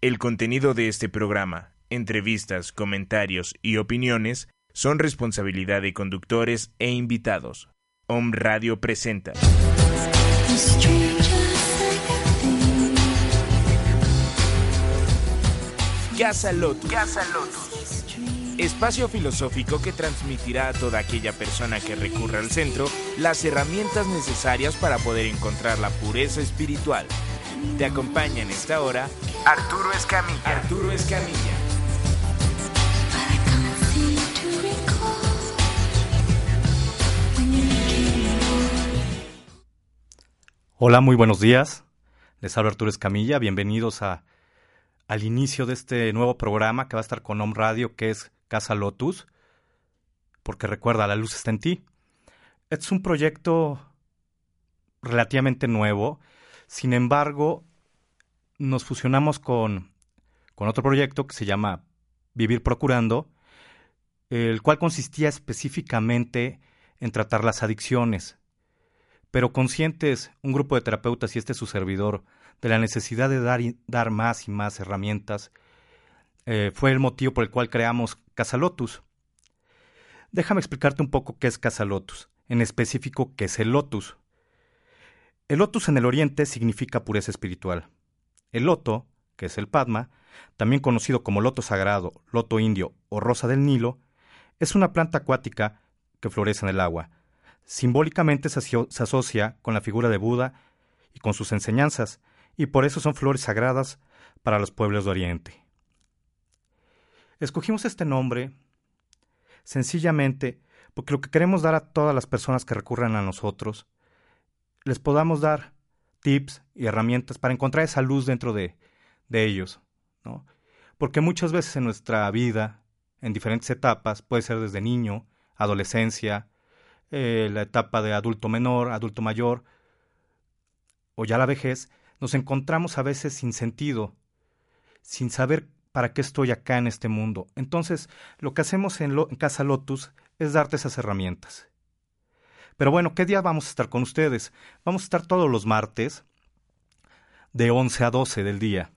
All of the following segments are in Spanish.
El contenido de este programa, entrevistas, comentarios y opiniones son responsabilidad de conductores e invitados. Om Radio presenta. Casa Lotus. Casa Lotus. Espacio filosófico que transmitirá a toda aquella persona que recurra al centro las herramientas necesarias para poder encontrar la pureza espiritual. Te acompaña en esta hora Arturo Escamilla. Arturo Escamilla. Hola, muy buenos días. Les habla Arturo Escamilla. Bienvenidos a, al inicio de este nuevo programa que va a estar con Home Radio, que es Casa Lotus. Porque recuerda, la luz está en ti. Es un proyecto relativamente nuevo. Sin embargo, nos fusionamos con, con otro proyecto que se llama Vivir Procurando, el cual consistía específicamente en tratar las adicciones pero conscientes, un grupo de terapeutas y este su servidor, de la necesidad de dar, dar más y más herramientas, eh, fue el motivo por el cual creamos Casa Lotus. Déjame explicarte un poco qué es Casa Lotus, en específico qué es el lotus. El lotus en el oriente significa pureza espiritual. El loto, que es el Padma, también conocido como loto sagrado, loto indio o rosa del Nilo, es una planta acuática que florece en el agua, Simbólicamente se, asocia con la figura de Buda y con sus enseñanzas, y por eso son flores sagradas para los pueblos de Oriente. Escogimos este nombre sencillamente porque lo que queremos dar a todas las personas que recurran a nosotros, les podamos dar tips y herramientas para encontrar esa luz dentro de, de ellos, ¿no? Porque muchas veces en nuestra vida, en diferentes etapas, puede ser desde niño, adolescencia, eh, la etapa de adulto menor, adulto mayor, o ya la vejez, nos encontramos a veces sin sentido, sin saber para qué estoy acá en este mundo. Entonces, lo que hacemos en, en Casa Lotus es darte esas herramientas. Pero bueno, ¿qué día vamos a estar con ustedes? Vamos a estar todos los martes de 11 a 12 del día.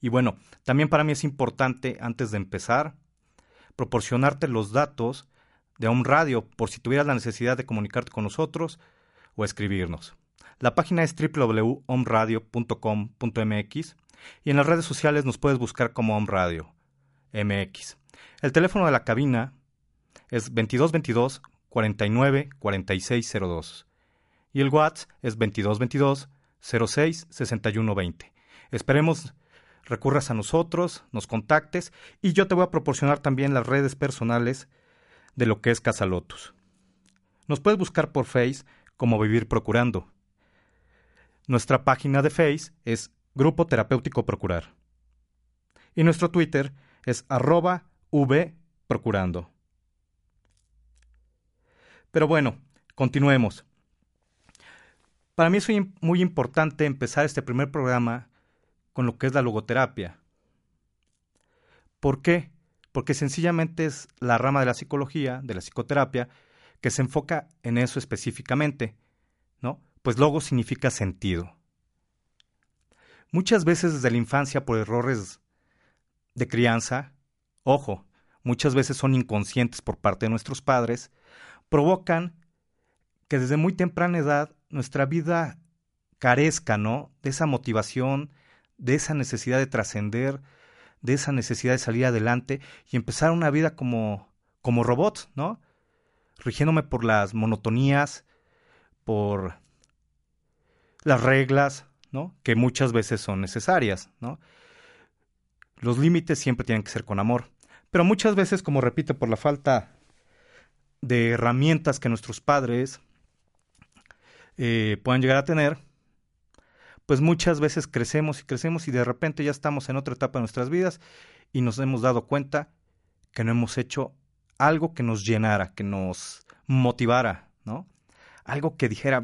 Y bueno, también para mí es importante, antes de empezar, proporcionarte los datos de Home Radio por si tuvieras la necesidad de comunicarte con nosotros o escribirnos. La página es www.omradio.com.mx y en las redes sociales nos puedes buscar como Home Radio MX. El teléfono de la cabina es 2222 49 4602 y el WhatsApp es 2222 06 61 20. Esperemos recurras a nosotros, nos contactes y yo te voy a proporcionar también las redes personales de lo que es Casa Lotus. Nos puedes buscar por Face como Vivir Procurando. Nuestra página de Face es Grupo Terapéutico Procurar. Y nuestro Twitter es arroba vprocurando. Pero bueno, continuemos. Para mí es muy importante empezar este primer programa con lo que es la logoterapia. ¿Por qué? porque sencillamente es la rama de la psicología, de la psicoterapia, que se enfoca en eso específicamente, ¿no? Pues logo significa sentido. Muchas veces desde la infancia por errores de crianza, ojo, muchas veces son inconscientes por parte de nuestros padres, provocan que desde muy temprana edad nuestra vida carezca, ¿no? De esa motivación, de esa necesidad de trascender, de esa necesidad de salir adelante y empezar una vida como, como robot, ¿no? Rigiéndome por las monotonías, por las reglas, ¿no? Que muchas veces son necesarias, ¿no? Los límites siempre tienen que ser con amor. Pero muchas veces, como repito, por la falta de herramientas que nuestros padres eh, puedan llegar a tener, pues muchas veces crecemos y crecemos y de repente ya estamos en otra etapa de nuestras vidas y nos hemos dado cuenta que no hemos hecho algo que nos llenara, que nos motivara, ¿no? Algo que dijera,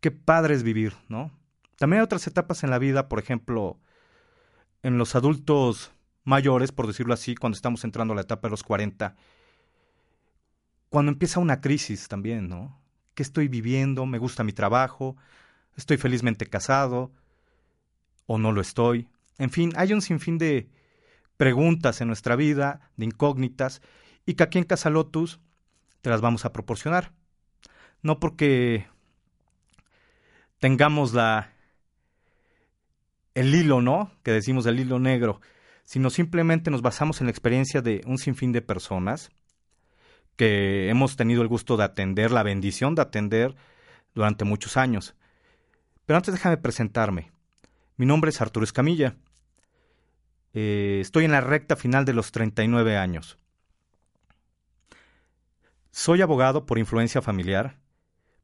qué padre es vivir, ¿no? También hay otras etapas en la vida, por ejemplo, en los adultos mayores, por decirlo así, cuando estamos entrando a la etapa de los 40, cuando empieza una crisis también, ¿no? ¿Qué estoy viviendo? ¿Me gusta mi trabajo? estoy felizmente casado o no lo estoy, En fin, hay un sinfín de preguntas en nuestra vida, de incógnitas, y que aquí en Casa Lotus te las vamos a proporcionar. No porque tengamos la el hilo, ¿no? Que decimos el hilo negro, sino simplemente nos basamos en la experiencia de un sinfín de personas que hemos tenido el gusto de atender, la bendición de atender durante muchos años. Pero antes déjame presentarme. Mi nombre es Arturo Escamilla. Eh, estoy en la recta final de los 39 años. Soy abogado por influencia familiar,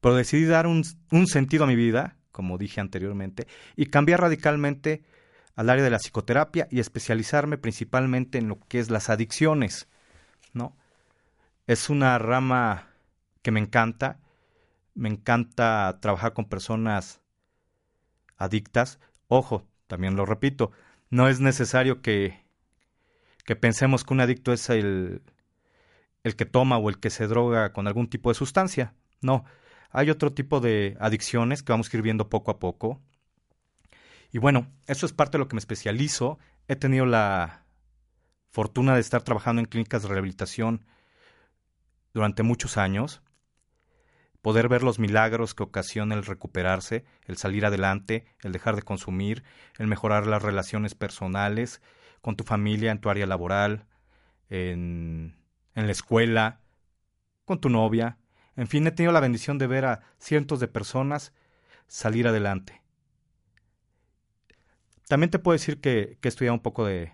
pero decidí dar un, un sentido a mi vida, como dije anteriormente, y cambiar radicalmente al área de la psicoterapia y especializarme principalmente en lo que es las adicciones. Es una rama que me encanta, me encanta trabajar con personas adictas. Ojo, también lo repito, no es necesario que, que pensemos que un adicto es el, el que toma o el que se droga con algún tipo de sustancia. No, hay otro tipo de adicciones que vamos a ir viendo poco a poco. Y bueno, eso es parte de lo que me especializo. He tenido la fortuna de estar trabajando en clínicas de rehabilitación durante muchos años poder ver los milagros que ocasiona el recuperarse, el salir adelante, el dejar de consumir, el mejorar las relaciones personales con tu familia, en tu área laboral, en, en la escuela, con tu novia. En fin, he tenido la bendición de ver a cientos de personas salir adelante. También te puedo decir que, que he estudiado un poco de,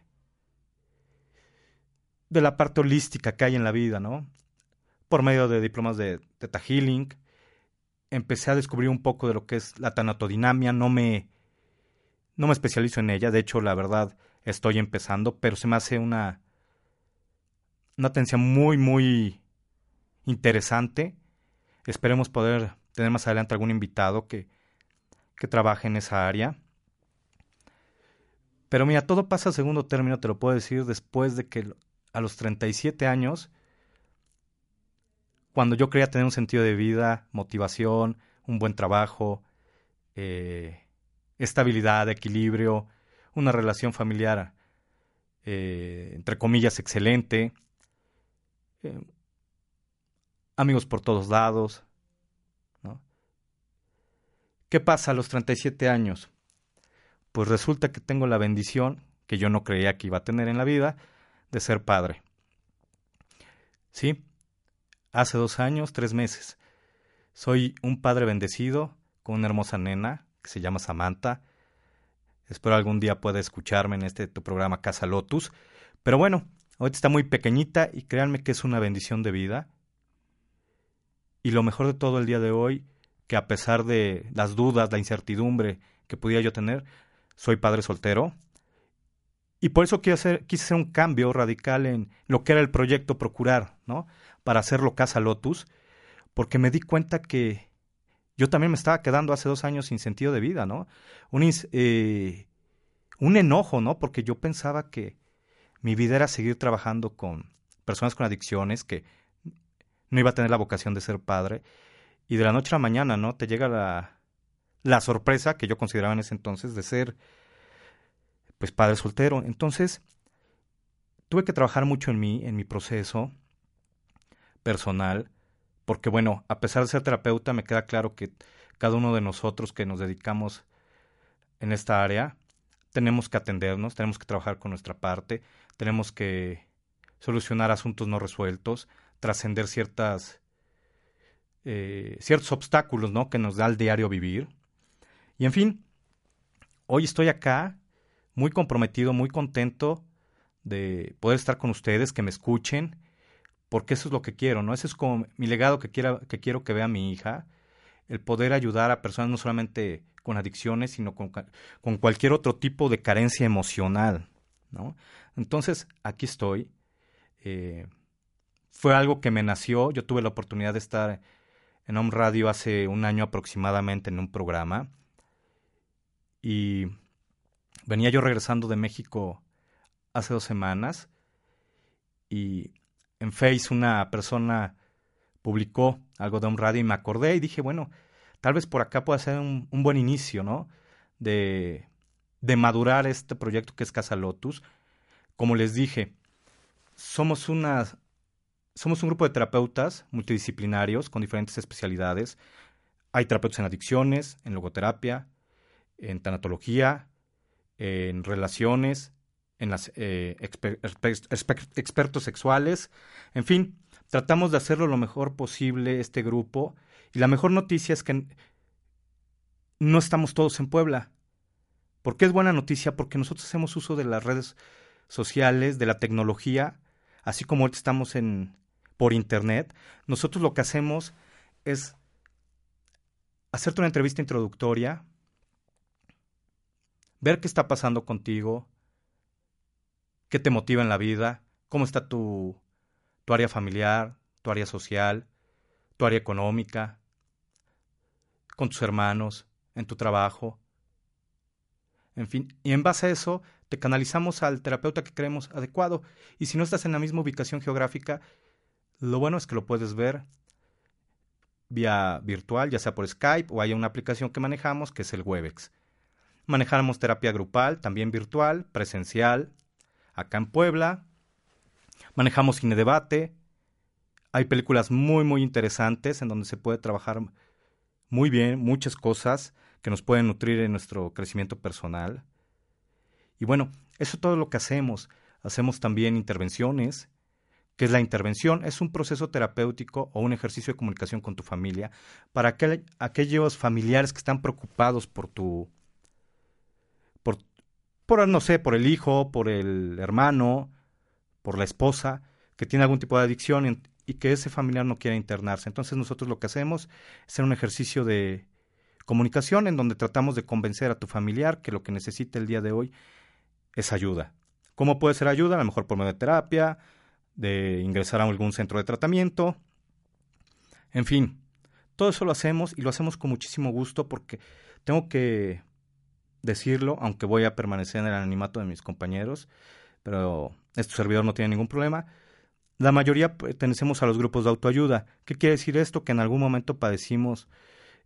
de la parte holística que hay en la vida, ¿no? Por medio de diplomas de Theta Healing. Empecé a descubrir un poco de lo que es la tanatodinamia. No me, no me especializo en ella. De hecho, la verdad, estoy empezando, pero se me hace una, una atención muy, muy interesante. Esperemos poder tener más adelante algún invitado que, que trabaje en esa área. Pero mira, todo pasa a segundo término, te lo puedo decir, después de que a los 37 años cuando yo creía tener un sentido de vida, motivación, un buen trabajo, eh, estabilidad, equilibrio, una relación familiar, eh, entre comillas, excelente, eh, amigos por todos lados. ¿Qué pasa a los 37 años? Pues resulta que tengo la bendición, que yo no creía que iba a tener en la vida, de ser padre. ¿Sí? Hace dos años, tres meses. Soy un padre bendecido con una hermosa nena que se llama Samantha. Espero algún día pueda escucharme en este tu programa Casa Lotus. Pero bueno, ahorita está muy pequeñita y créanme que es una bendición de vida. Y lo mejor de todo el día de hoy, que a pesar de las dudas, la incertidumbre que pudiera yo tener, soy padre soltero. Y por eso quise hacer, quise hacer un cambio radical en lo que era el proyecto Procurar, ¿no? Para hacerlo Casa Lotus, porque me di cuenta que yo también me estaba quedando hace dos años sin sentido de vida, ¿no? Un, eh, un enojo, ¿no? Porque yo pensaba que mi vida era seguir trabajando con personas con adicciones, que no iba a tener la vocación de ser padre. Y de la noche a la mañana, ¿no? Te llega la, la sorpresa que yo consideraba en ese entonces de ser, pues, padre soltero. Entonces, tuve que trabajar mucho en mí, en mi proceso, personal, porque bueno, a pesar de ser terapeuta, me queda claro que cada uno de nosotros que nos dedicamos en esta área, tenemos que atendernos, tenemos que trabajar con nuestra parte, tenemos que solucionar asuntos no resueltos, trascender ciertas eh, ciertos obstáculos ¿no? que nos da el diario vivir. Y en fin, hoy estoy acá muy comprometido, muy contento de poder estar con ustedes, que me escuchen porque eso es lo que quiero, ¿no? Ese es como mi legado que, quiera, que quiero que vea mi hija, el poder ayudar a personas no solamente con adicciones, sino con, con cualquier otro tipo de carencia emocional, ¿no? Entonces, aquí estoy. Eh, fue algo que me nació, yo tuve la oportunidad de estar en Home Radio hace un año aproximadamente en un programa y venía yo regresando de México hace dos semanas y en Face una persona publicó algo de un radio y me acordé y dije, bueno, tal vez por acá pueda ser un, buen inicio, ¿no? De, de madurar este proyecto que es Casa Lotus. Como les dije, somos una somos un grupo de terapeutas multidisciplinarios con diferentes especialidades. Hay terapeutas en adicciones, en logoterapia, en tanatología, en relaciones, en las eh, expertos sexuales, en fin, tratamos de hacerlo lo mejor posible este grupo y la mejor noticia es que no estamos todos en Puebla. ¿Por qué es buena noticia? Porque nosotros hacemos uso de las redes sociales, de la tecnología, así como ahorita estamos en por internet. Nosotros lo que hacemos es hacerte una entrevista introductoria, ver qué está pasando contigo, qué te motiva en la vida, cómo está tu, tu área familiar, tu área social, tu área económica, con tus hermanos, en tu trabajo. En fin, y en base a eso te canalizamos al terapeuta que creemos adecuado. Y si no estás en la misma ubicación geográfica, lo bueno es que lo puedes ver vía virtual, ya sea por Skype o hay una aplicación que manejamos que es el Webex. Manejamos terapia grupal, también virtual, presencial, acá en Puebla. Manejamos cine debate. Hay películas muy, muy interesantes en donde se puede trabajar muy bien, muchas cosas que nos pueden nutrir en nuestro crecimiento personal. Y bueno, eso es todo lo que hacemos. Hacemos también intervenciones. ¿Qué es la intervención? Es un proceso terapéutico o un ejercicio de comunicación con tu familia para aquellos familiares que están preocupados por tu por, no sé, por el hijo, por el hermano, por la esposa, que tiene algún tipo de adicción y, que ese familiar no quiera internarse. Entonces nosotros lo que hacemos es hacer un ejercicio de comunicación en donde tratamos de convencer a tu familiar que lo que necesita el día de hoy es ayuda. ¿Cómo puede ser ayuda? A lo mejor por medio de terapia, de ingresar a algún centro de tratamiento. En fin, todo eso lo hacemos y lo hacemos con muchísimo gusto porque tengo que decirlo, aunque voy a permanecer en el anonimato de mis compañeros, pero este servidor no tiene ningún problema. La mayoría pertenecemos a los grupos de autoayuda. ¿Qué quiere decir esto? Que en algún momento padecimos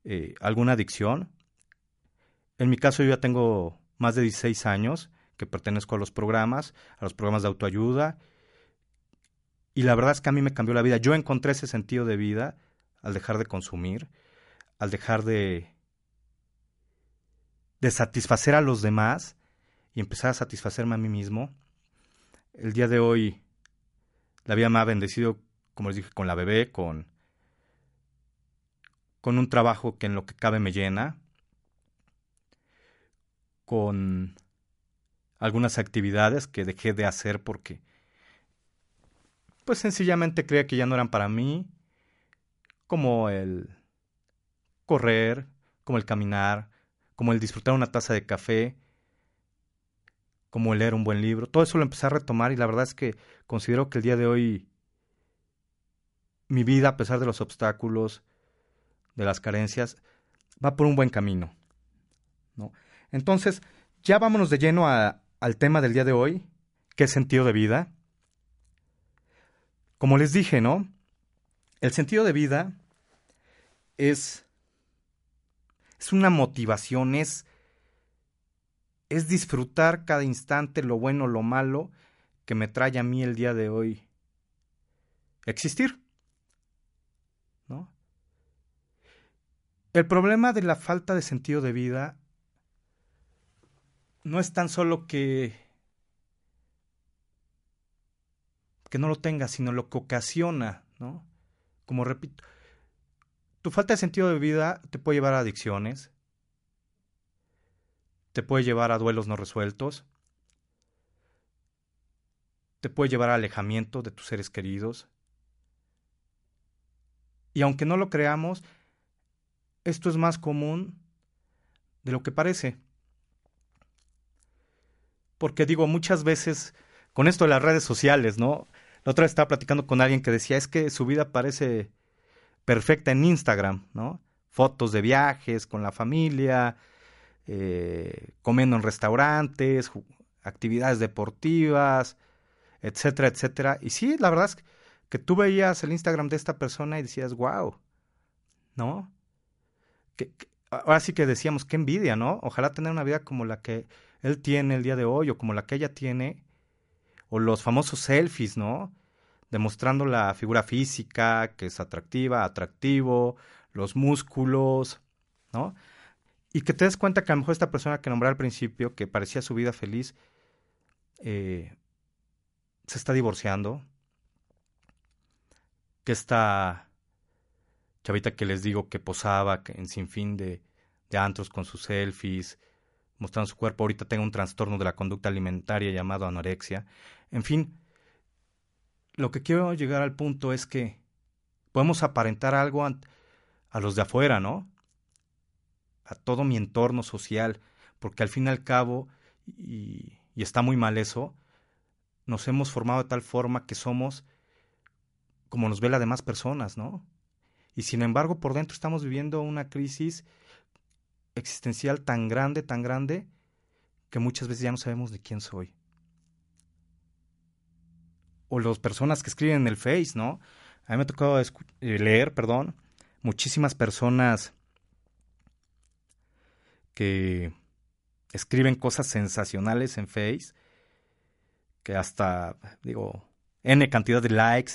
eh, alguna adicción. En mi caso yo ya tengo más de 16 años que pertenezco a los programas, a los programas de autoayuda. Y la verdad es que a mí me cambió la vida. Yo encontré ese sentido de vida al dejar de consumir, al dejar de, de satisfacer a los demás y empezar a satisfacerme a mí mismo. El día de hoy la vida me ha bendecido, como les dije, con la bebé, con, con un trabajo que en lo que cabe me llena, con algunas actividades que dejé de hacer porque pues sencillamente creía que ya no eran para mí, como el correr, como el caminar, como el disfrutar una taza de café, como el leer un buen libro. Todo eso lo empecé a retomar y la verdad es que considero que el día de hoy mi vida, a pesar de los obstáculos, de las carencias, va por un buen camino. ¿no? Entonces, ya vámonos de lleno al tema del día de hoy, que es sentido de vida. Como les dije, ¿no? El sentido de vida es es una motivación, es, es disfrutar cada instante, lo bueno, lo malo, que me trae a mí el día de hoy existir. ¿No? El problema de la falta de sentido de vida no es tan solo que que no lo tenga, sino lo que ocasiona, ¿no? Como repito, tu falta de sentido de vida te puede llevar a adicciones, te puede llevar a duelos no resueltos, te puede llevar a alejamiento de tus seres queridos. Y aunque no lo creamos, esto es más común de lo que parece. Porque digo, muchas veces, con esto de las redes sociales, ¿no? La otra vez estaba platicando con alguien que decía, es que su vida parece perfecta en Instagram, ¿no? Fotos de viajes con la familia, eh, comiendo en restaurantes, actividades deportivas, etcétera, etcétera. Y sí, la verdad es que tú veías el Instagram de esta persona y decías, wow, ¿no? Que, ahora sí que decíamos, qué envidia, ¿no? Ojalá tener una vida como la que él tiene el día de hoy o como la que ella tiene, o los famosos selfies, ¿no? Demostrando la figura física, que es atractiva, atractivo, los músculos, ¿no? Y que te des cuenta que a lo mejor esta persona que nombré al principio, que parecía su vida feliz, eh, se está divorciando, que esta chavita que les digo que posaba en sinfín de, de antros con sus selfies, mostrando su cuerpo, ahorita tenga un trastorno de la conducta alimentaria llamado anorexia. En fin, lo que quiero llegar al punto es que podemos aparentar algo a, los de afuera, ¿no? A todo mi entorno social, porque al fin y al cabo, y, y está muy mal eso, nos hemos formado de tal forma que somos como nos ve las demás personas, ¿no? Y sin embargo, por dentro estamos viviendo una crisis existencial tan grande, tan grande, que muchas veces ya no sabemos de quién soy. O las personas que escriben en el Face, ¿no? A mí me ha tocado eh, leer, perdón, muchísimas personas que escriben cosas sensacionales en Face, que hasta, digo, N cantidad de likes,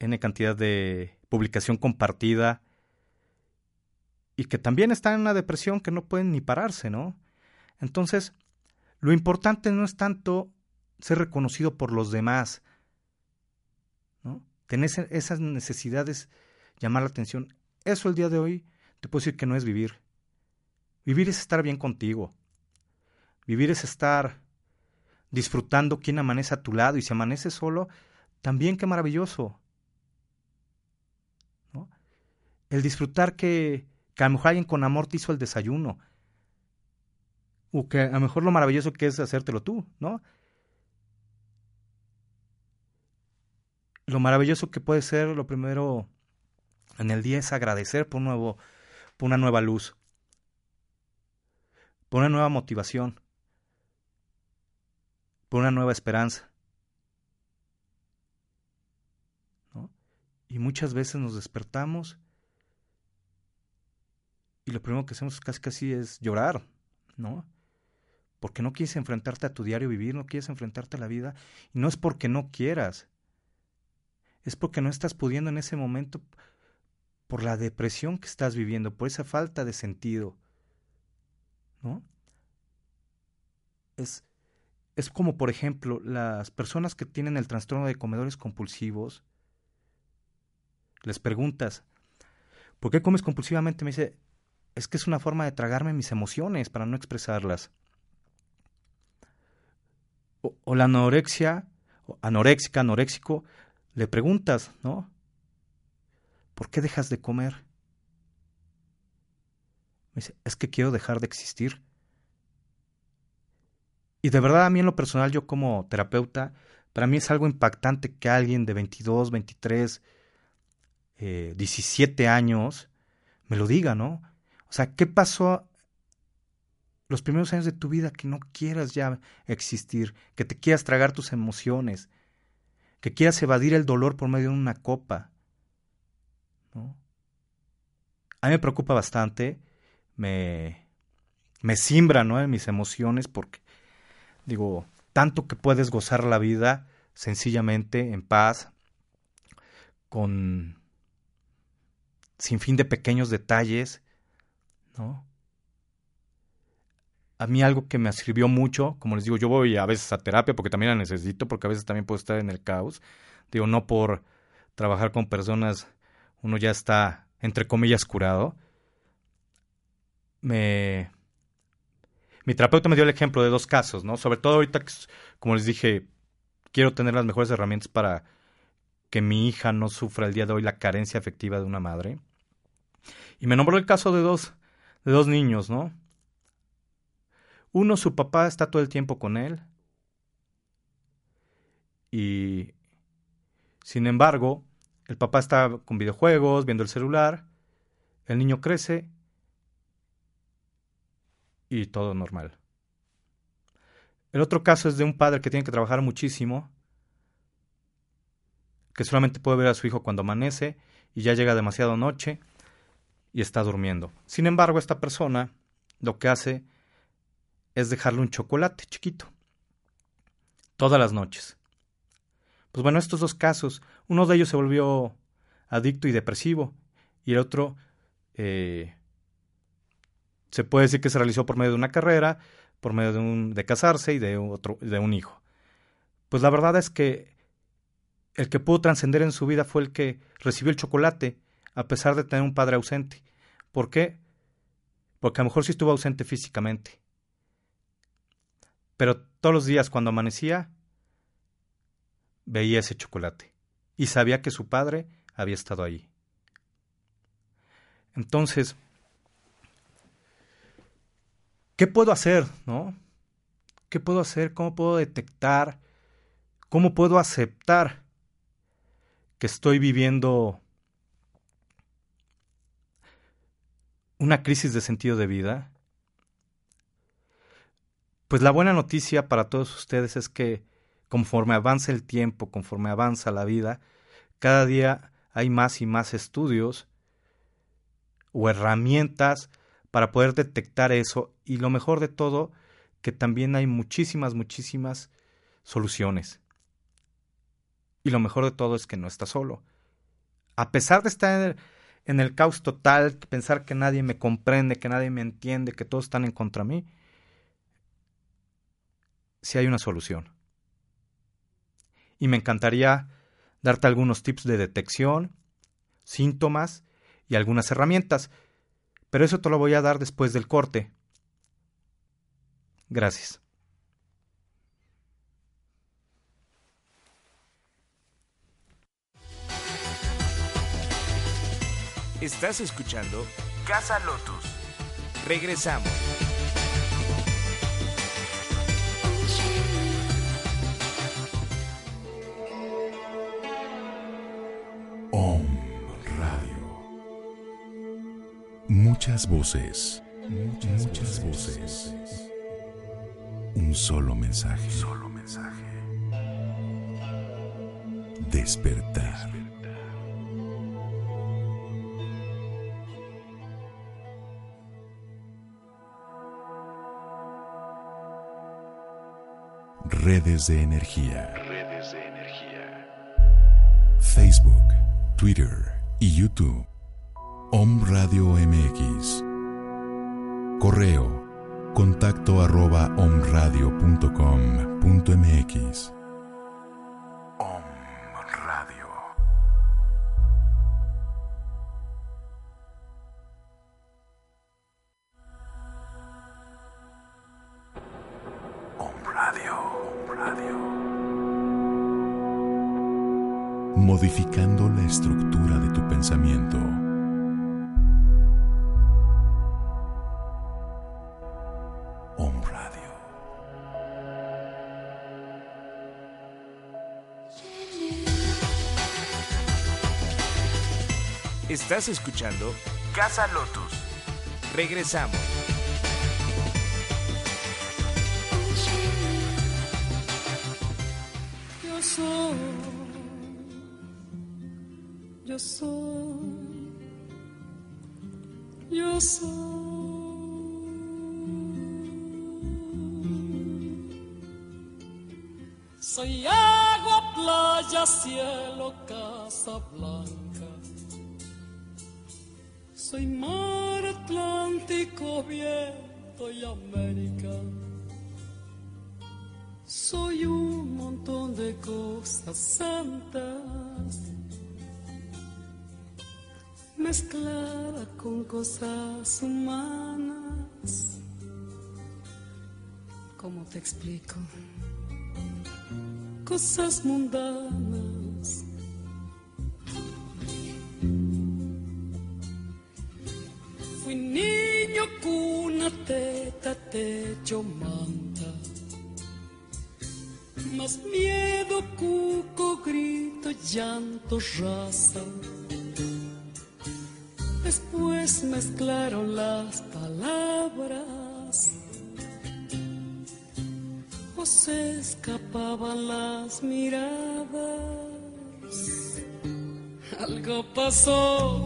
N cantidad de publicación compartida, y que también están en una depresión que no pueden ni pararse, ¿no? Entonces, lo importante no es tanto ser reconocido por los demás, ¿no? Tener esas necesidades, llamar la atención. Eso el día de hoy te puedo decir que no es vivir. Vivir es estar bien contigo. Vivir es estar disfrutando quien amanece a tu lado y si amanece solo, también qué maravilloso. ¿no? El disfrutar que que a lo mejor alguien con amor te hizo el desayuno. O que a lo mejor lo maravilloso que es hacértelo tú, ¿no? Lo maravilloso que puede ser, lo primero en el día es agradecer por, un nuevo, por una nueva luz, por una nueva motivación, por una nueva esperanza. ¿no? Y muchas veces nos despertamos y lo primero que hacemos casi casi es llorar, ¿no? Porque no quieres enfrentarte a tu diario vivir, no quieres enfrentarte a la vida, y no es porque no quieras, es porque no estás pudiendo en ese momento por la depresión que estás viviendo, por esa falta de sentido, ¿no? Es, es como, por ejemplo, las personas que tienen el trastorno de comedores compulsivos, les preguntas, ¿por qué comes compulsivamente? Me dice, es que es una forma de tragarme mis emociones para no expresarlas. O, la anorexia, anoréxica, anoréxico, le preguntas, ¿no? ¿Por qué dejas de comer? Me dice, es que quiero dejar de existir. Y de verdad a mí en lo personal, yo como terapeuta, para mí es algo impactante que alguien de 22, 23, eh, 17 años me lo diga, ¿no? O sea, ¿qué pasó los primeros años de tu vida que no quieras ya existir, que te quieras tragar tus emociones, que quieras evadir el dolor por medio de una copa? ¿no? A mí me preocupa bastante, me, me simbra ¿no? en mis emociones porque, digo, tanto que puedes gozar la vida sencillamente, en paz, con sin fin de pequeños detalles ¿no? A mí algo que me sirvió mucho, como les digo, yo voy a veces a terapia porque también la necesito, porque a veces también puedo estar en el caos. Digo, no por trabajar con personas uno ya está, entre comillas, curado. Me... Mi terapeuta me dio el ejemplo de dos casos, ¿no? Sobre todo ahorita, como les dije, quiero tener las mejores herramientas para que mi hija no sufra el día de hoy la carencia afectiva de una madre. Y me nombró el caso de dos de dos niños, ¿no? Uno, su papá está todo el tiempo con él. Y, sin embargo, el papá está con videojuegos, viendo el celular. El niño crece y todo normal. El otro caso es de un padre que tiene que trabajar muchísimo, que solamente puede ver a su hijo cuando amanece y ya llega demasiado noche y está durmiendo. Sin embargo, esta persona lo que hace es dejarle un chocolate chiquito. Todas las noches. Pues bueno, estos dos casos, uno de ellos se volvió adicto y depresivo y el otro eh, se puede decir que se realizó por medio de una carrera, por medio de, casarse y de, otro, de un hijo. Pues la verdad es que el que pudo trascender en su vida fue el que recibió el chocolate, a pesar de tener un padre ausente. ¿Por qué? Porque a lo mejor sí estuvo ausente físicamente. Pero todos los días cuando amanecía, veía ese chocolate y sabía que su padre había estado ahí. Entonces, ¿qué puedo hacer, no? ¿Qué puedo hacer? ¿Cómo puedo detectar? ¿Cómo puedo aceptar que estoy viviendo una crisis de sentido de vida? Pues la buena noticia para todos ustedes es que conforme avanza el tiempo, conforme avanza la vida, cada día hay más y más estudios o herramientas para poder detectar eso y lo mejor de todo, que también hay muchísimas, muchísimas soluciones. Y lo mejor de todo es que no está solo. A pesar de estar en el, caos total, pensar que nadie me comprende, que nadie me entiende, que todos están en contra de mí, sí hay una solución. Y me encantaría darte algunos tips de detección, síntomas y algunas herramientas, pero eso te lo voy a dar después del corte. Gracias. Estás escuchando Casa Lotus. Regresamos. Muchas voces. Muchas, muchas voces. Un solo mensaje. Solo mensaje. Despertar. Redes de energía. Redes de energía. Facebook, Twitter y YouTube. Om Radio MX. Correo. Contacto arroba omradio.com.mx. Escuchando Casa Lotus. Regresamos. Yo soy, yo soy, yo soy. Soy agua, playa, cielo, casa blanca. Soy mar Atlántico, viento y América. Soy un montón de cosas santas mezclada con cosas humanas. ¿Cómo te explico? Cosas mundanas. Techo, manta. Más miedo, cuco, grito, llanto, raza. Después mezclaron las palabras. O se escapaban las miradas. Algo pasó,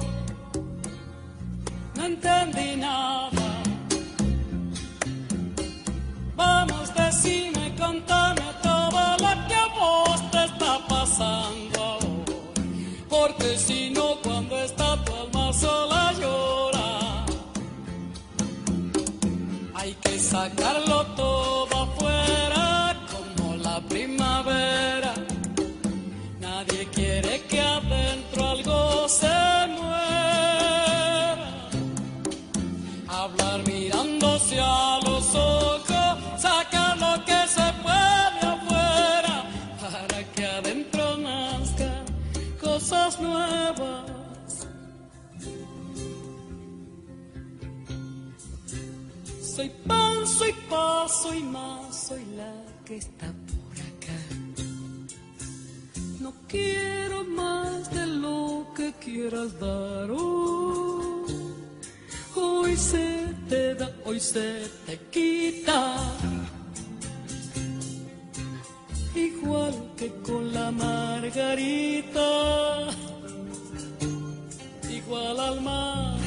no entendí nada. I got a Soy pan, soy paz, soy más, soy la que está por acá. No quiero más de lo que quieras dar. oh. Hoy se te da, hoy se te quita. Igual que con la margarita, igual al mar,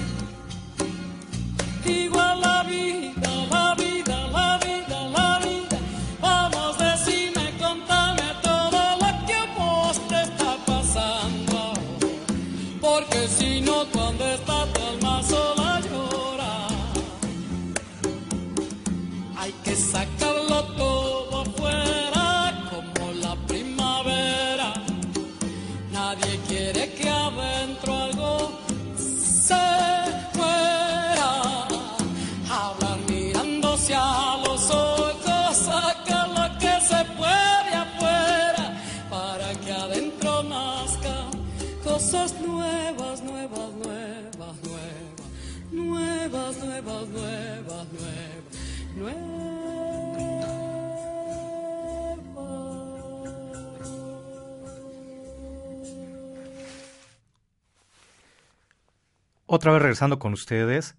Otra vez regresando con ustedes,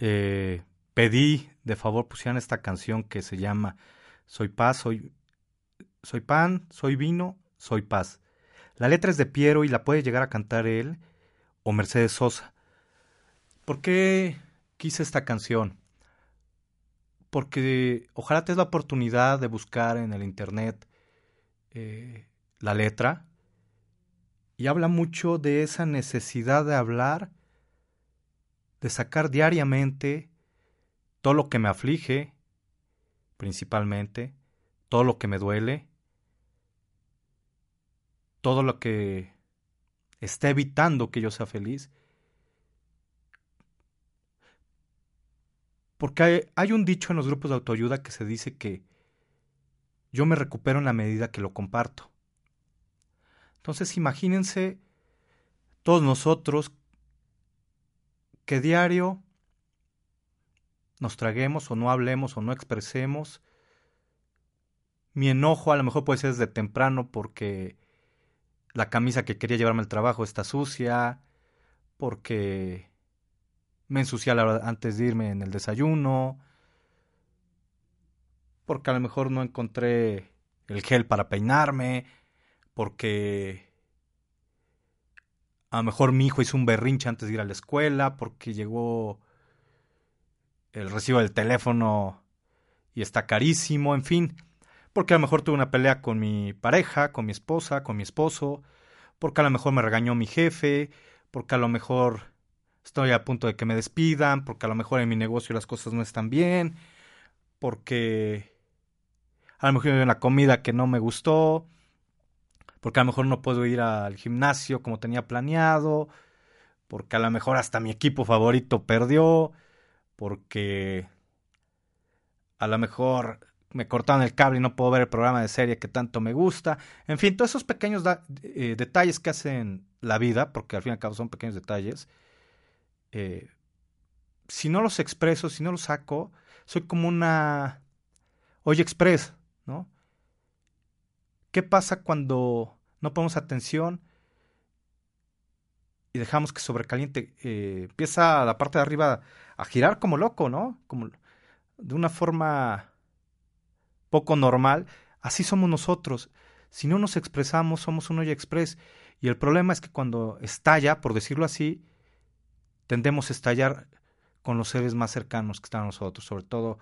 eh, pedí de favor pusieran esta canción que se llama Soy paz, soy, soy pan, soy vino, soy paz. La letra es de Piero y la puede llegar a cantar él o Mercedes Sosa. ¿Por qué quise esta canción? Porque ojalá te la oportunidad de buscar en el internet eh, la letra y habla mucho de esa necesidad de hablar de sacar diariamente todo lo que me aflige, principalmente, todo lo que me duele, todo lo que está evitando que yo sea feliz. Porque hay, hay, un dicho en los grupos de autoayuda que se dice que yo me recupero en la medida que lo comparto. Entonces imagínense todos nosotros que diario nos traguemos o no hablemos o no expresemos. Mi enojo a lo mejor puede ser desde temprano porque la camisa que quería llevarme al trabajo está sucia, porque me ensucié antes de irme en el desayuno, porque a lo mejor no encontré el gel para peinarme, porque a lo mejor mi hijo hizo un berrinche antes de ir a la escuela porque llegó el recibo del teléfono y está carísimo, en fin, porque a lo mejor tuve una pelea con mi pareja, con mi esposa, con mi esposo, porque a lo mejor me regañó mi jefe, porque a lo mejor estoy a punto de que me despidan, porque a lo mejor en mi negocio las cosas no están bien, porque a lo mejor hay una comida que no me gustó, porque a lo mejor no puedo ir al gimnasio como tenía planeado, porque a lo mejor hasta mi equipo favorito perdió, porque a lo mejor me cortaron el cable y no puedo ver el programa de serie que tanto me gusta. En fin, todos esos pequeños eh, detalles que hacen la vida, porque al fin y al cabo son pequeños detalles, eh, si no los expreso, si no los saco, soy como una Oye Express, ¿no? ¿Qué pasa cuando no ponemos atención y dejamos que sobrecaliente? Eh, empieza la parte de arriba a girar como loco, ¿no? Como de una forma poco normal. Así somos nosotros. Si no nos expresamos, somos un Oye Express. Y el problema es que cuando estalla, por decirlo así, tendemos a estallar con los seres más cercanos que están a nosotros, sobre todo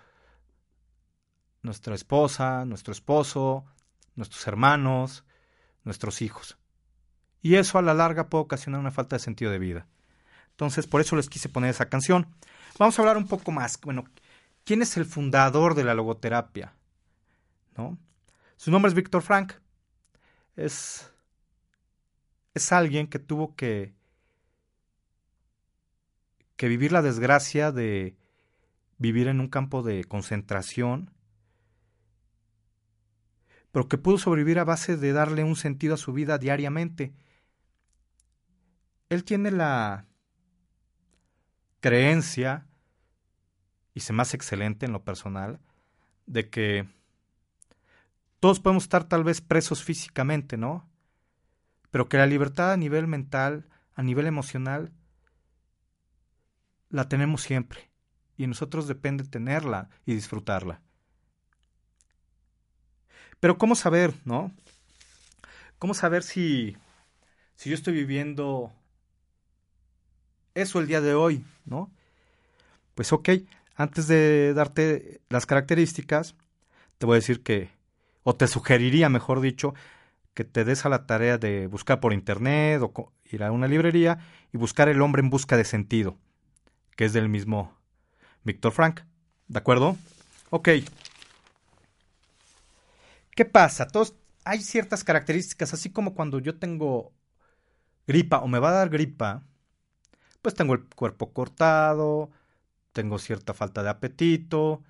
nuestra esposa, nuestro esposo, nuestros hermanos, nuestros hijos. Y eso a la larga puede ocasionar una falta de sentido de vida. Entonces, por eso les quise poner esa canción. Vamos a hablar un poco más. Bueno, ¿quién es el fundador de la logoterapia? ¿No? Su nombre es Víctor Frank. Es, es alguien que tuvo que, que vivir la desgracia de vivir en un campo de concentración, pero que pudo sobrevivir a base de darle un sentido a su vida diariamente. Él tiene la creencia, y se me hace excelente en lo personal, de que todos podemos estar tal vez presos físicamente, ¿no? Pero que la libertad a nivel mental, a nivel emocional, la tenemos siempre y nosotros depende tenerla y disfrutarla. Pero ¿cómo saber, no? ¿Cómo saber si, si yo estoy viviendo eso el día de hoy, no? Pues ok, antes de darte las características, te voy a decir que, o te sugeriría, mejor dicho, que te des a la tarea de buscar por internet o ir a una librería y buscar el hombre en busca de sentido, que es del mismo Víctor Frank. ¿De acuerdo? Ok. ¿Qué pasa? Todos, hay ciertas características, así como cuando yo tengo gripa o me va a dar gripa, pues tengo el cuerpo cortado, tengo cierta falta de apetito,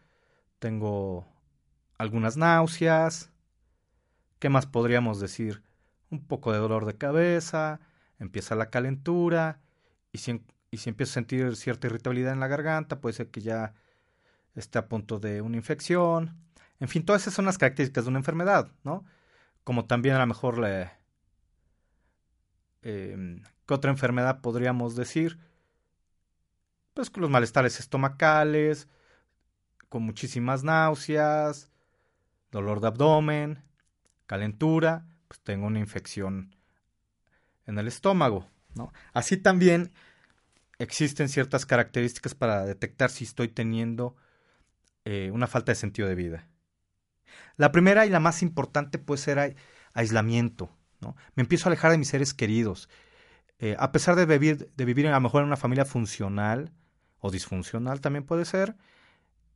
tengo algunas náuseas. ¿Qué más podríamos decir? Un poco de dolor de cabeza, empieza la calentura y si y si empiezo a sentir cierta irritabilidad en la garganta, puede ser que ya esté a punto de una infección. En fin, todas esas son las características de una enfermedad, ¿no? Como también a lo mejor le... Eh, ¿Qué otra enfermedad podríamos decir? Pues los malestares estomacales, con muchísimas náuseas, dolor de abdomen, calentura, pues tengo una infección en el estómago, ¿no? Así también existen ciertas características para detectar si estoy teniendo eh, una falta de sentido de vida. La primera y la más importante puede ser aislamiento. ¿no? Me empiezo a alejar de mis seres queridos. Eh, a pesar de vivir, de vivir a lo mejor en una familia funcional o disfuncional también puede ser,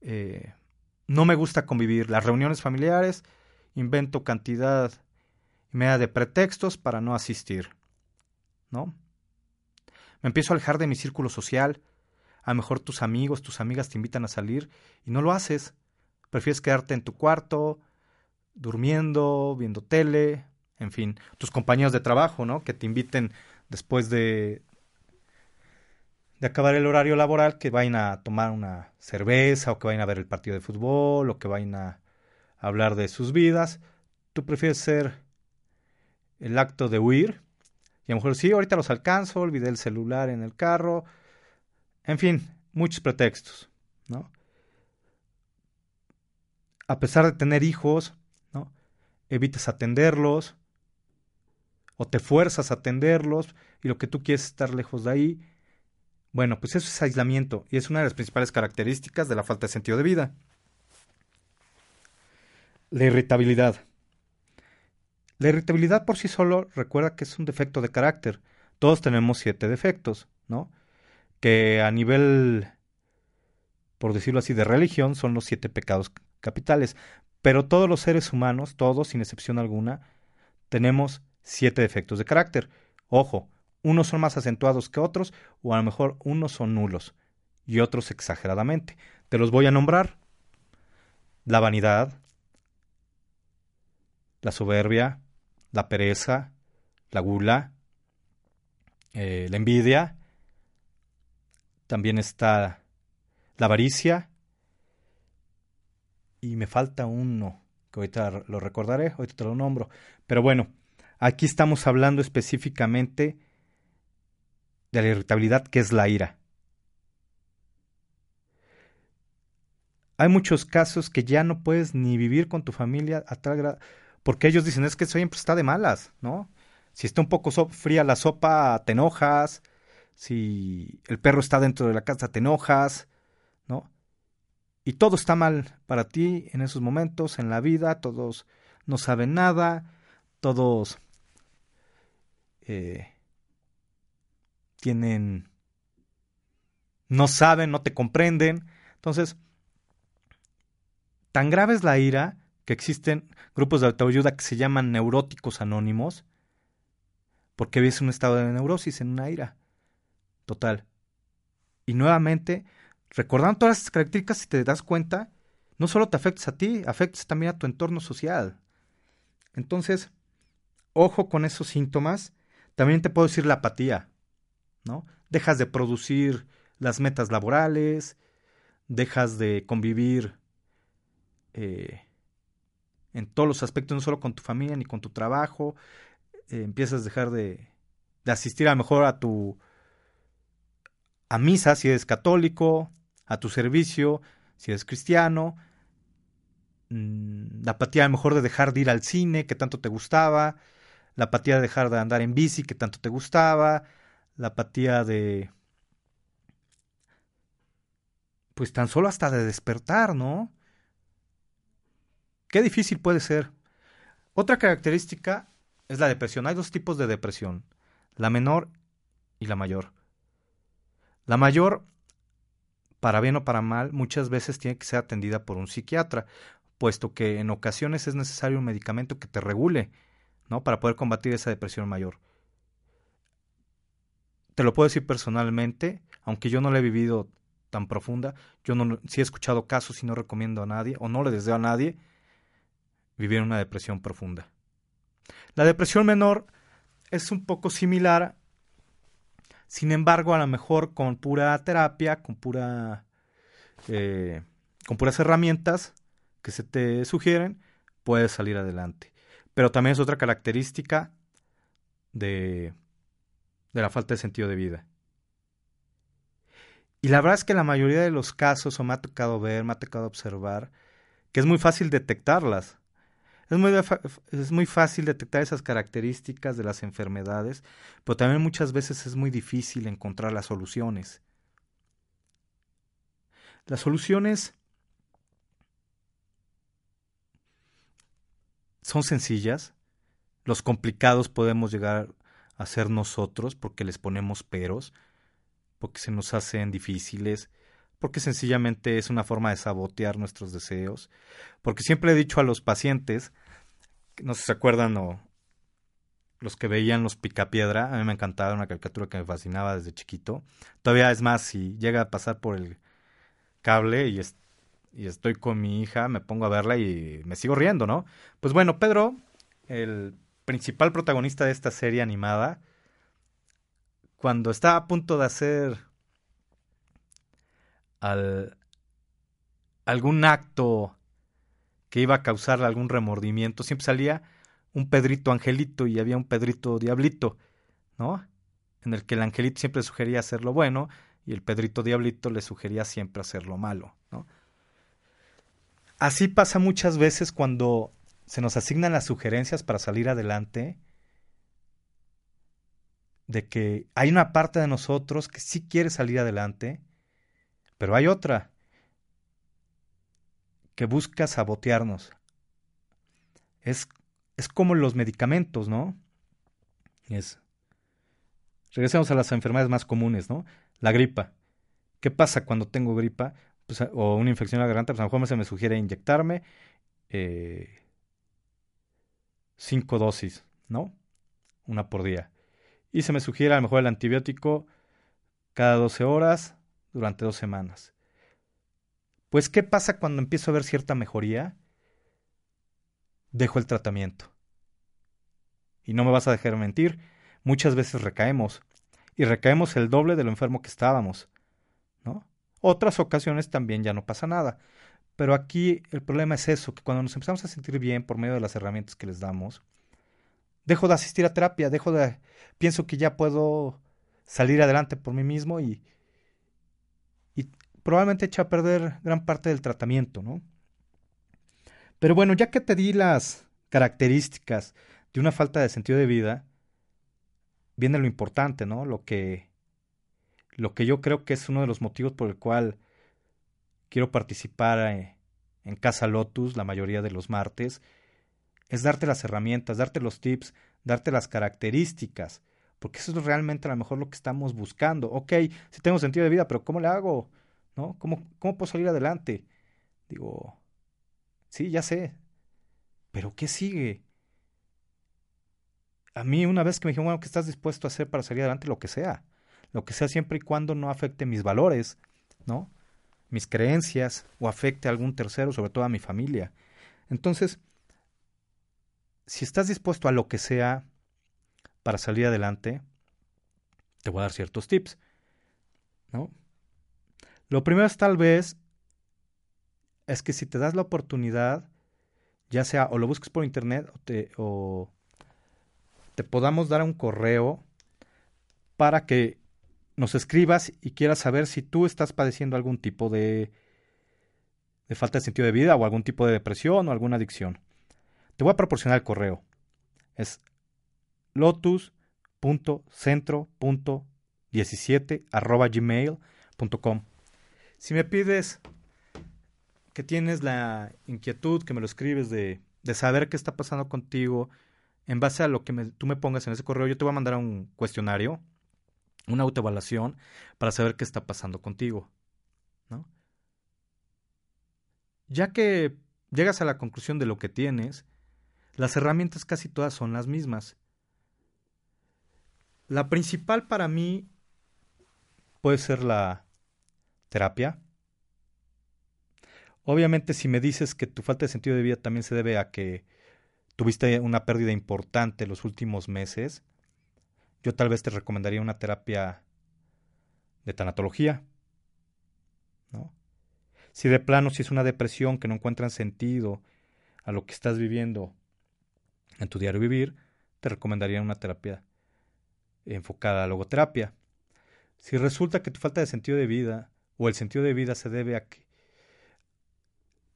eh, no me gusta convivir. Las reuniones familiares, invento cantidad y media de pretextos para no asistir. ¿no? Me empiezo a alejar de mi círculo social. A lo mejor tus amigos, tus amigas te invitan a salir y no lo haces. Prefieres quedarte en tu cuarto, durmiendo, viendo tele, en fin, tus compañeros de trabajo, ¿no? Que te inviten después de, de acabar el horario laboral, que vayan a tomar una cerveza o que vayan a ver el partido de fútbol o que vayan a hablar de sus vidas. Tú prefieres ser el acto de huir y a lo mejor sí, ahorita los alcanzo, olvidé el celular en el carro. En fin, muchos pretextos, ¿no? A pesar de tener hijos, ¿no? Evitas atenderlos o te fuerzas a atenderlos y lo que tú quieres es estar lejos de ahí. Bueno, pues eso es aislamiento y es una de las principales características de la falta de sentido de vida. La irritabilidad. La irritabilidad por sí solo recuerda que es un defecto de carácter. Todos tenemos siete defectos, ¿no? Que a nivel, por decirlo así, de religión son los siete pecados capitales. Pero todos los seres humanos, todos sin excepción alguna, tenemos siete defectos de carácter. Ojo, unos son más acentuados que otros, o a lo mejor unos son nulos y otros exageradamente. Te los voy a nombrar. La vanidad, la soberbia, la pereza, la gula, eh, la envidia, también está la avaricia y me falta uno que ahorita lo recordaré, ahorita te lo nombro. Pero bueno, aquí estamos hablando específicamente de la irritabilidad que es la ira. Hay muchos casos que ya no puedes ni vivir con tu familia a tal grado porque ellos dicen, es que siempre está de malas, ¿no? Si está un poco fría la sopa, te enojas. Si el perro está dentro de la casa, te enojas, ¿no? Y todo está mal para ti en esos momentos, en la vida, todos no saben nada, todos eh, tienen, no saben, no te comprenden. Entonces, tan grave es la ira que existen grupos de autoayuda que se llaman neuróticos anónimos, porque vives un estado de neurosis, en una ira total. Y nuevamente, recordando todas estas características, si te das cuenta, no solo te afectas a ti, afectas también a tu entorno social. Entonces, ojo con esos síntomas. También te puedo decir la apatía, ¿no? Dejas de producir las metas laborales, dejas de convivir eh, en todos los aspectos, no solo con tu familia ni con tu trabajo, eh, empiezas a dejar de, de asistir a lo mejor a tu a misa si eres católico, a tu servicio si eres cristiano, mm, la apatía a lo mejor de dejar de ir al cine que tanto te gustaba, la apatía de dejar de andar en bici que tanto te gustaba, la apatía de pues tan solo hasta de despertar, ¿no? Qué difícil puede ser. Otra característica es la depresión. Hay dos tipos de depresión, la menor y la mayor. La mayor, para bien o para mal, muchas veces tiene que ser atendida por un psiquiatra, puesto que en ocasiones es necesario un medicamento que te regule, ¿no? Para poder combatir esa depresión mayor. Te lo puedo decir personalmente, aunque yo no la he vivido tan profunda, yo no, sí he escuchado casos y no recomiendo a nadie, o no le deseo a nadie, vivir una depresión profunda. La depresión menor es un poco similar, sin embargo, a lo mejor con pura terapia, con pura eh, con puras herramientas que se te sugieren, puedes salir adelante. Pero también es otra característica de, de la falta de sentido de vida. Y la verdad es que la mayoría de los casos, o me ha tocado ver, me ha tocado observar, que es muy fácil detectarlas. Es muy, es muy fácil detectar esas características de las enfermedades, pero también muchas veces es muy difícil encontrar las soluciones. Las soluciones son sencillas, los complicados podemos llegar a ser nosotros porque les ponemos peros, porque se nos hacen difíciles, porque sencillamente es una forma de sabotear nuestros deseos, porque siempre he dicho a los pacientes, no sé si se acuerdan o los que veían los picapiedra, a mí me encantaba una caricatura que me fascinaba desde chiquito. Todavía es más, si llega a pasar por el cable y, y estoy con mi hija, me pongo a verla y me sigo riendo, ¿no? Pues bueno, Pedro, el principal protagonista de esta serie animada, cuando está a punto de hacer al, algún acto que iba a causarle algún remordimiento, siempre salía un Pedrito angelito y había un Pedrito diablito, ¿no? En el que el angelito siempre sugería hacer lo bueno y el Pedrito diablito le sugería siempre hacer lo malo, ¿no? Así pasa muchas veces cuando se nos asignan las sugerencias para salir adelante, de que hay una parte de nosotros que sí quiere salir adelante, pero hay otra que busca sabotearnos. Es, es como los medicamentos, ¿no? Es. Regresemos a las enfermedades más comunes, ¿no? La gripa. ¿Qué pasa cuando tengo gripa? Pues, o una infección en la garganta, pues a lo mejor se me sugiere inyectarme eh, cinco dosis, ¿no? Una por día. Y se me sugiere a lo mejor el antibiótico cada 12 horas durante dos semanas. Pues, ¿qué pasa cuando empiezo a ver cierta mejoría? Dejo el tratamiento. Y no me vas a dejar mentir, muchas veces recaemos. Y recaemos el doble de lo enfermo que estábamos. ¿No? Otras ocasiones también ya no pasa nada. Pero aquí el problema es eso, que cuando nos empezamos a sentir bien por medio de las herramientas que les damos, dejo de asistir a terapia, dejo de... pienso que ya puedo salir adelante por mí mismo y, probablemente echa a perder gran parte del tratamiento, ¿no? Pero bueno, ya que te di las características de una falta de sentido de vida, viene lo importante, ¿no? Lo que, lo que yo creo que es uno de los motivos por el cual quiero participar eh, en Casa Lotus la mayoría de los martes, es darte las herramientas, darte los tips, darte las características, porque eso es realmente a lo mejor lo que estamos buscando. Ok, si tengo sentido de vida, pero ¿cómo le hago? ¿No? ¿Cómo, cómo puedo salir adelante? Digo, sí, ya sé, pero ¿qué sigue? A mí una vez que me dijeron, bueno, ¿qué estás dispuesto a hacer para salir adelante? Lo que sea, lo que sea siempre y cuando no afecte mis valores, ¿no? Mis creencias o afecte a algún tercero, sobre todo a mi familia. Entonces, si estás dispuesto a lo que sea para salir adelante, te voy a dar ciertos tips, ¿no? Lo primero es tal vez es que si te das la oportunidad, ya sea o lo busques por internet o te, o te podamos dar un correo para que nos escribas y quieras saber si tú estás padeciendo algún tipo de, de falta de sentido de vida o algún tipo de depresión o alguna adicción. Te voy a proporcionar el correo. Es lotus.centro.17 arroba gmail.com. Si me pides que tienes la inquietud, que me lo escribes de, de saber qué está pasando contigo, en base a lo que tú me pongas en ese correo, yo te voy a mandar un cuestionario, una autoevaluación, para saber qué está pasando contigo. ¿no? Ya que llegas a la conclusión de lo que tienes, las herramientas casi todas son las mismas. La principal para mí puede ser la terapia. Obviamente si me dices que tu falta de sentido de vida también se debe a que tuviste una pérdida importante los últimos meses, yo tal vez te recomendaría una terapia de tanatología. ¿no? Si de plano, si es una depresión que no encuentran sentido a lo que estás viviendo en tu diario vivir, te recomendaría una terapia enfocada a logoterapia. Si resulta que tu falta de sentido de vida o el sentido de vida se debe a que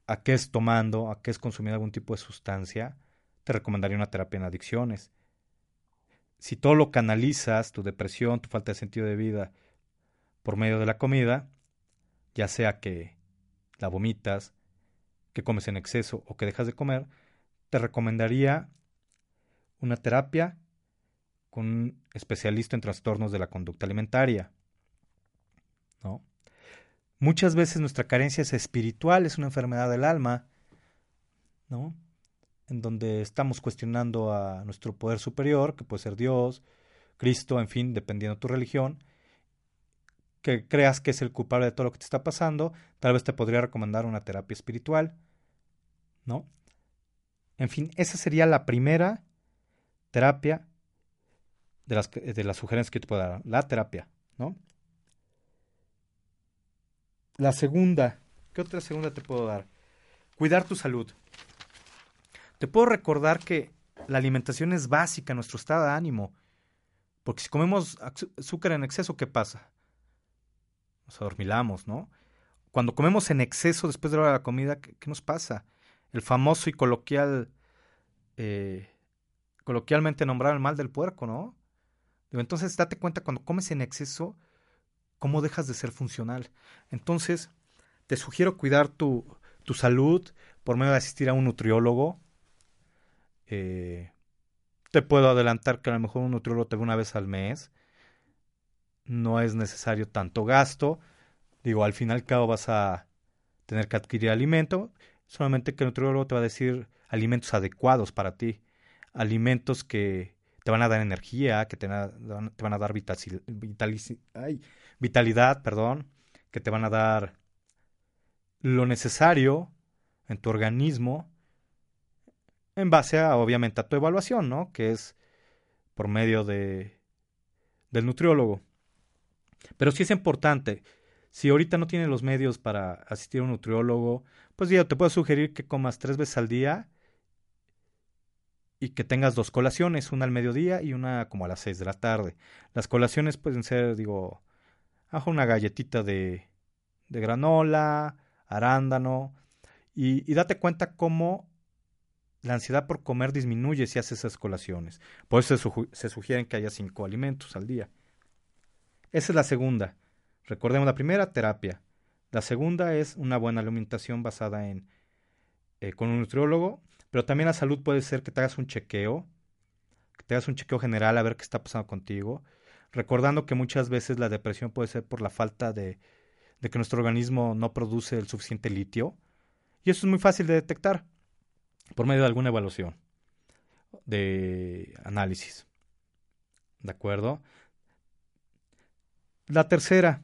a qué es tomando, a qué es consumiendo algún tipo de sustancia, te recomendaría una terapia en adicciones. Si todo lo canalizas, tu depresión, tu falta de sentido de vida, por medio de la comida, ya sea que la vomitas, que comes en exceso o que dejas de comer, te recomendaría una terapia con un especialista en trastornos de la conducta alimentaria. ¿no? Muchas veces nuestra carencia es espiritual, es una enfermedad del alma, ¿no? En donde estamos cuestionando a nuestro poder superior, que puede ser Dios, Cristo, en fin, dependiendo de tu religión, que creas que es el culpable de todo lo que te está pasando, tal vez te podría recomendar una terapia espiritual, ¿no? En fin, esa sería la primera terapia de las, sugerencias que te puedo dar. La terapia, ¿no? La segunda, ¿qué otra segunda te puedo dar? Cuidar tu salud. Te puedo recordar que la alimentación es básica en nuestro estado de ánimo. Porque si comemos azúcar en exceso, ¿qué pasa? Nos adormilamos, ¿no? Cuando comemos en exceso después de la hora de la comida, ¿qué, nos pasa? El famoso y coloquial eh, coloquialmente nombrado el mal del puerco, ¿no? entonces date cuenta cuando comes en exceso, cómo dejas de ser funcional. Entonces, te sugiero cuidar tu, tu salud por medio de asistir a un nutriólogo. Eh, te puedo adelantar que a lo mejor un nutriólogo te ve una vez al mes. No es necesario tanto gasto. Digo, al final cabo vas a tener que adquirir alimento. Solamente que el nutriólogo te va a decir alimentos adecuados para ti alimentos que te van a dar energía, que te, van a dar vitalidad, perdón, que te van a dar lo necesario en tu organismo en base a, obviamente, a tu evaluación, ¿no? Que es por medio de, del nutriólogo. Pero sí es importante, si ahorita no tienes los medios para asistir a un nutriólogo, pues ya te puedo sugerir que comas tres veces al día y que tengas dos colaciones, una al mediodía y una como a las seis de la tarde. Las colaciones pueden ser, digo, ajo una galletita de, de granola, arándano, y, y, date cuenta cómo la ansiedad por comer disminuye si haces esas colaciones. Por eso se, se sugieren que haya cinco alimentos al día. Esa es la segunda. Recordemos la primera, terapia. La segunda es una buena alimentación basada en eh, con un nutriólogo, pero también la salud puede ser que te hagas un chequeo, que te hagas un chequeo general a ver qué está pasando contigo, recordando que muchas veces la depresión puede ser por la falta de, que nuestro organismo no produce el suficiente litio, y eso es muy fácil de detectar por medio de alguna evaluación de análisis. ¿De acuerdo? La tercera,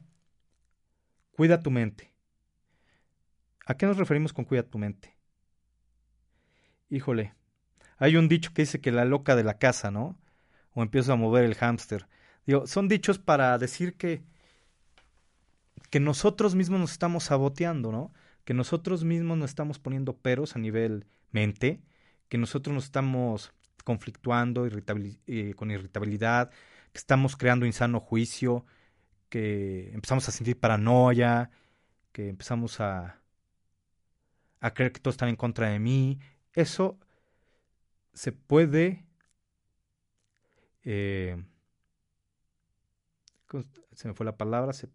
cuida tu mente. ¿A qué nos referimos con cuida tu mente? Híjole, hay un dicho que dice que la loca de la casa, ¿no? O empieza a mover el hámster. Son dichos para decir que que nosotros mismos nos estamos saboteando, ¿no? Que nosotros mismos nos estamos poniendo peros a nivel mente, que nosotros nos estamos conflictuando eh, con irritabilidad, que estamos creando insano juicio, que empezamos a sentir paranoia, que empezamos a, a creer que todos están en contra de mí. Eso se puede... Eh, se me fue la palabra, se,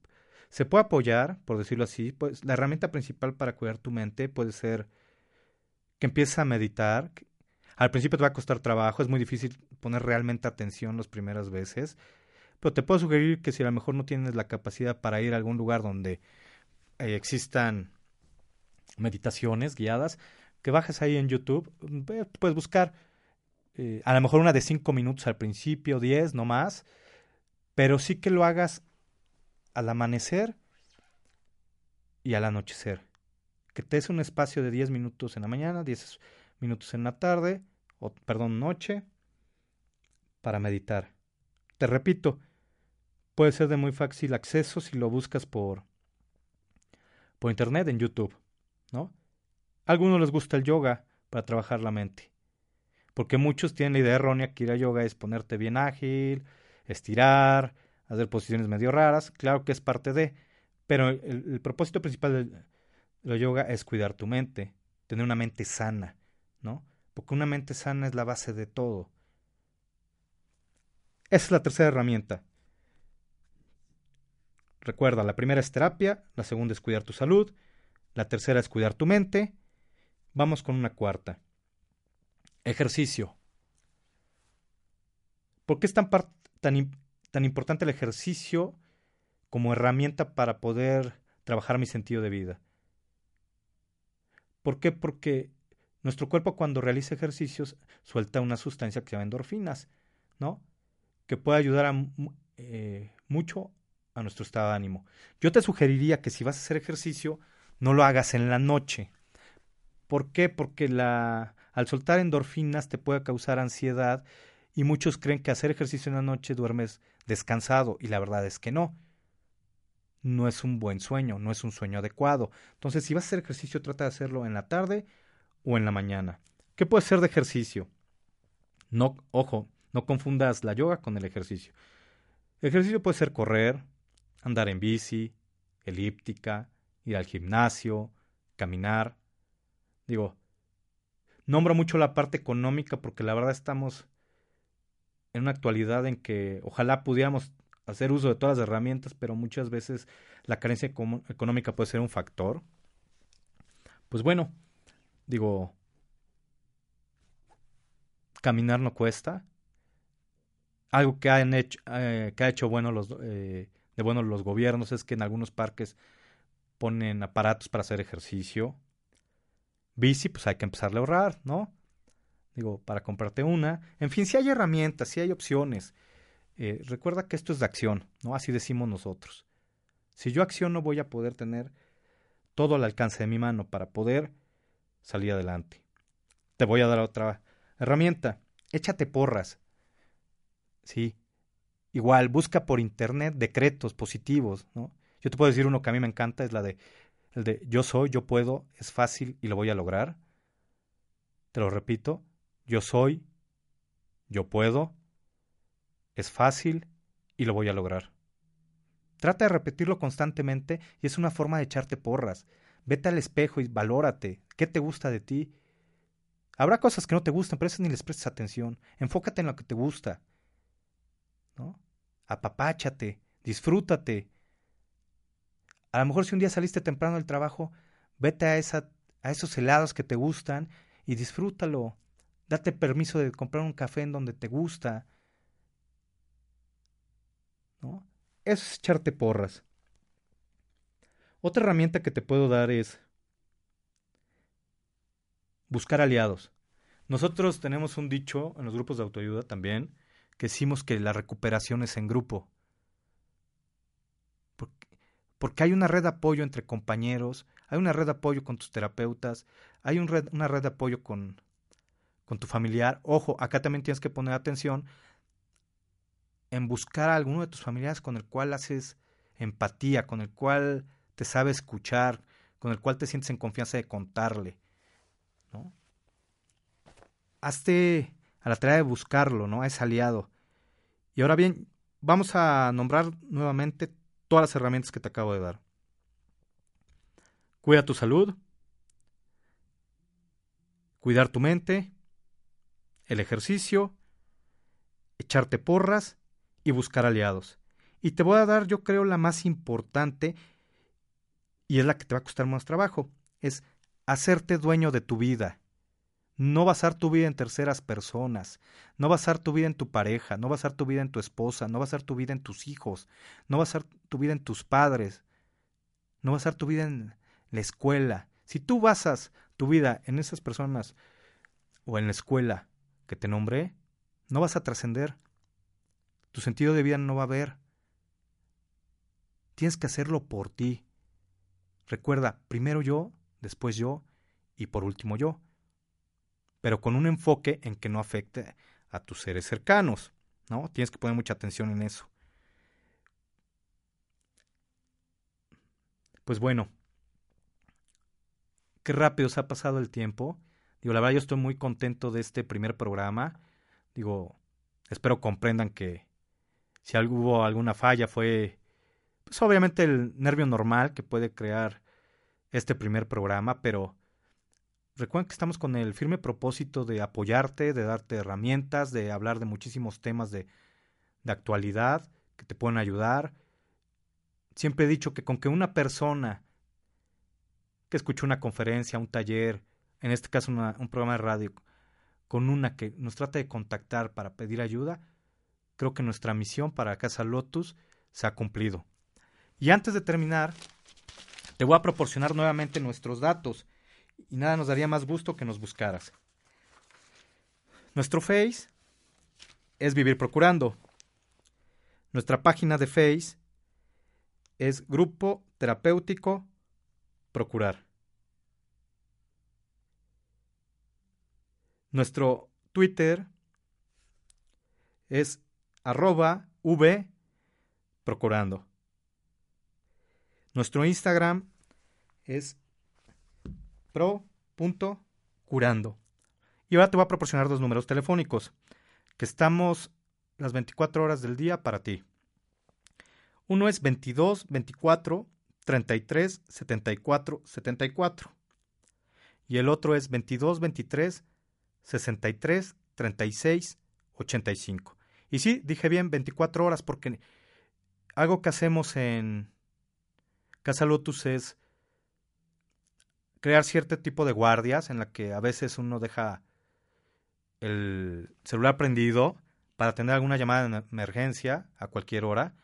se puede apoyar, por decirlo así, pues la herramienta principal para cuidar tu mente puede ser que empieces a meditar. Al principio te va a costar trabajo, es muy difícil poner realmente atención las primeras veces, pero te puedo sugerir que si a lo mejor no tienes la capacidad para ir a algún lugar donde eh, existan meditaciones guiadas, que bajes ahí en YouTube, puedes buscar eh, a lo mejor una de cinco minutos al principio, diez, no más, pero sí que lo hagas al amanecer y al anochecer. Que te des un espacio de 10 minutos en la mañana, 10 minutos en la tarde, o perdón, noche, para meditar. Te repito, puede ser de muy fácil acceso si lo buscas por, por internet en YouTube, ¿no? A algunos les gusta el yoga para trabajar la mente. Porque muchos tienen la idea errónea que ir a yoga es ponerte bien ágil, estirar, hacer posiciones medio raras, claro que es parte de, pero el, propósito principal de la yoga es cuidar tu mente, tener una mente sana, ¿no? Porque una mente sana es la base de todo. Esa es la tercera herramienta. Recuerda, la primera es terapia, la segunda es cuidar tu salud, la tercera es cuidar tu mente. Vamos con una cuarta. Ejercicio. ¿Por qué es tan, tan, tan importante el ejercicio como herramienta para poder trabajar mi sentido de vida. ¿Por qué? Porque nuestro cuerpo cuando realiza ejercicios suelta una sustancia que se llama endorfinas, ¿no? Que puede ayudar a, eh, mucho a nuestro estado de ánimo. Yo te sugeriría que si vas a hacer ejercicio, no lo hagas en la noche. ¿Por qué? Porque la, al soltar endorfinas te puede causar ansiedad y muchos creen que hacer ejercicio en la noche duermes descansado y la verdad es que no. No es un buen sueño, no es un sueño adecuado. Entonces, si vas a hacer ejercicio, trata de hacerlo en la tarde o en la mañana. ¿Qué puede ser de ejercicio? No, ojo, no confundas la yoga con el ejercicio. El ejercicio puede ser correr, andar en bici, elíptica, ir al gimnasio, caminar. Digo, nombro mucho la parte económica porque la verdad estamos en una actualidad en que ojalá pudiéramos hacer uso de todas las herramientas, pero muchas veces la carencia económica puede ser un factor. Pues bueno, digo, caminar no cuesta. Algo que, han hecho, eh, que ha hecho bueno los, eh, de bueno los gobiernos es que en algunos parques ponen aparatos para hacer ejercicio. Bici, pues hay que empezar a ahorrar, ¿no? Digo, para comprarte una. En fin, si hay herramientas, si hay opciones. Eh, recuerda que esto es de acción, ¿no? Así decimos nosotros. Si yo acciono, voy a poder tener todo al alcance de mi mano para poder salir adelante. Te voy a dar otra herramienta. Échate porras. Sí. Igual, busca por internet decretos positivos, ¿no? Yo te puedo decir uno que a mí me encanta, es la de el de yo soy, yo puedo, es fácil y lo voy a lograr. Te lo repito, yo soy, yo puedo, es fácil y lo voy a lograr. Trata de repetirlo constantemente y es una forma de echarte porras. Vete al espejo y valórate. ¿Qué te gusta de ti? Habrá cosas que no te gustan, pero eso ni les prestes atención. Enfócate en lo que te gusta. ¿No? Apapáchate, disfrútate. A lo mejor si un día saliste temprano del trabajo, vete a, esa, a esos helados que te gustan y disfrútalo. Date permiso de comprar un café en donde te gusta. ¿No? Eso es echarte porras. Otra herramienta que te puedo dar es buscar aliados. Nosotros tenemos un dicho en los grupos de autoayuda también, que decimos que la recuperación es en grupo. Porque, hay una red de apoyo entre compañeros, hay una red de apoyo con tus terapeutas, hay red, una red de apoyo con, con tu familiar. Ojo, acá también tienes que poner atención en buscar a alguno de tus familiares con el cual haces empatía, con el cual te sabe escuchar, con el cual te sientes en confianza de contarle. ¿no? Hazte a la tarea de buscarlo, ¿no? A ese aliado. Y ahora bien, vamos a nombrar nuevamente todas las herramientas que te acabo de dar. Cuida tu salud, cuidar tu mente, el ejercicio, echarte porras y buscar aliados. Y te voy a dar, yo creo, la más importante y es la que te va a costar más trabajo. Es hacerte dueño de tu vida. No basar tu vida en terceras personas, no basar tu vida en tu pareja, no basar tu vida en tu esposa, no basar tu vida en tus hijos, no basar tu vida en tus padres, no basar tu vida en la escuela. Si tú basas tu vida en esas personas o en la escuela que te nombré, no vas a trascender. Tu sentido de vida no va a haber. Tienes que hacerlo por ti. Recuerda, primero yo, después yo y por último yo pero con un enfoque en que no afecte a tus seres cercanos, ¿no? Tienes que poner mucha atención en eso. Pues bueno, qué rápido se ha pasado el tiempo. Digo, la verdad yo estoy muy contento de este primer programa. Digo, espero comprendan que si hubo alguna falla fue, pues obviamente el nervio normal que puede crear este primer programa, pero Recuerden que estamos con el firme propósito de apoyarte, de darte herramientas, de hablar de muchísimos temas de, de actualidad que te pueden ayudar. Siempre he dicho que con que una persona que escuchó una conferencia, un taller, en este caso un programa de radio, con una que nos trata de contactar para pedir ayuda, creo que nuestra misión para Casa Lotus se ha cumplido. Y antes de terminar, te voy a proporcionar nuevamente nuestros datos y nada nos daría más gusto que nos buscaras. Nuestro Face es Vivir Procurando. Nuestra página de Face es Grupo Terapéutico Procurar. Nuestro Twitter es arroba v procurando. Nuestro Instagram es pro.curando. Y ahora te voy a proporcionar dos números telefónicos, que estamos las 24 horas del día para ti. Uno es 22 24 33 74 74. Y el otro es 22 23 63 36 85. Y sí, dije bien 24 horas porque algo que hacemos en Casa Lotus es crear cierto tipo de guardias en la que a veces uno deja el celular prendido para tener alguna llamada de emergencia a cualquier hora,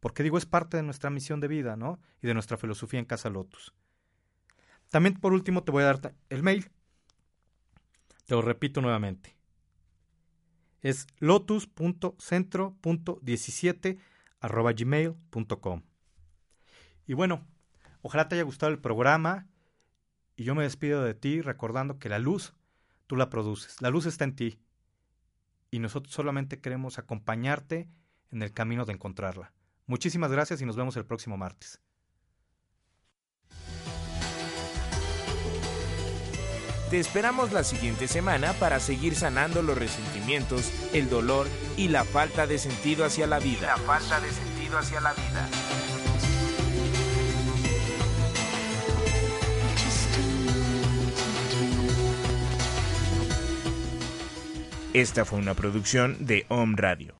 porque digo, es parte de nuestra misión de vida, ¿no? Y de nuestra filosofía en Casa Lotus. También por último te voy a dar el mail. Te lo repito nuevamente. Es lotus.centro.17 arroba gmail.com. Y bueno, ojalá te haya gustado el programa y yo me despido de ti recordando que la luz tú la produces, la luz está en ti y nosotros solamente queremos acompañarte en el camino de encontrarla. Muchísimas gracias y nos vemos el próximo martes. Te esperamos la siguiente semana para seguir sanando los resentimientos, el dolor y la falta de sentido hacia la vida. La falta de sentido hacia la vida. Esta fue una producción de Home Radio.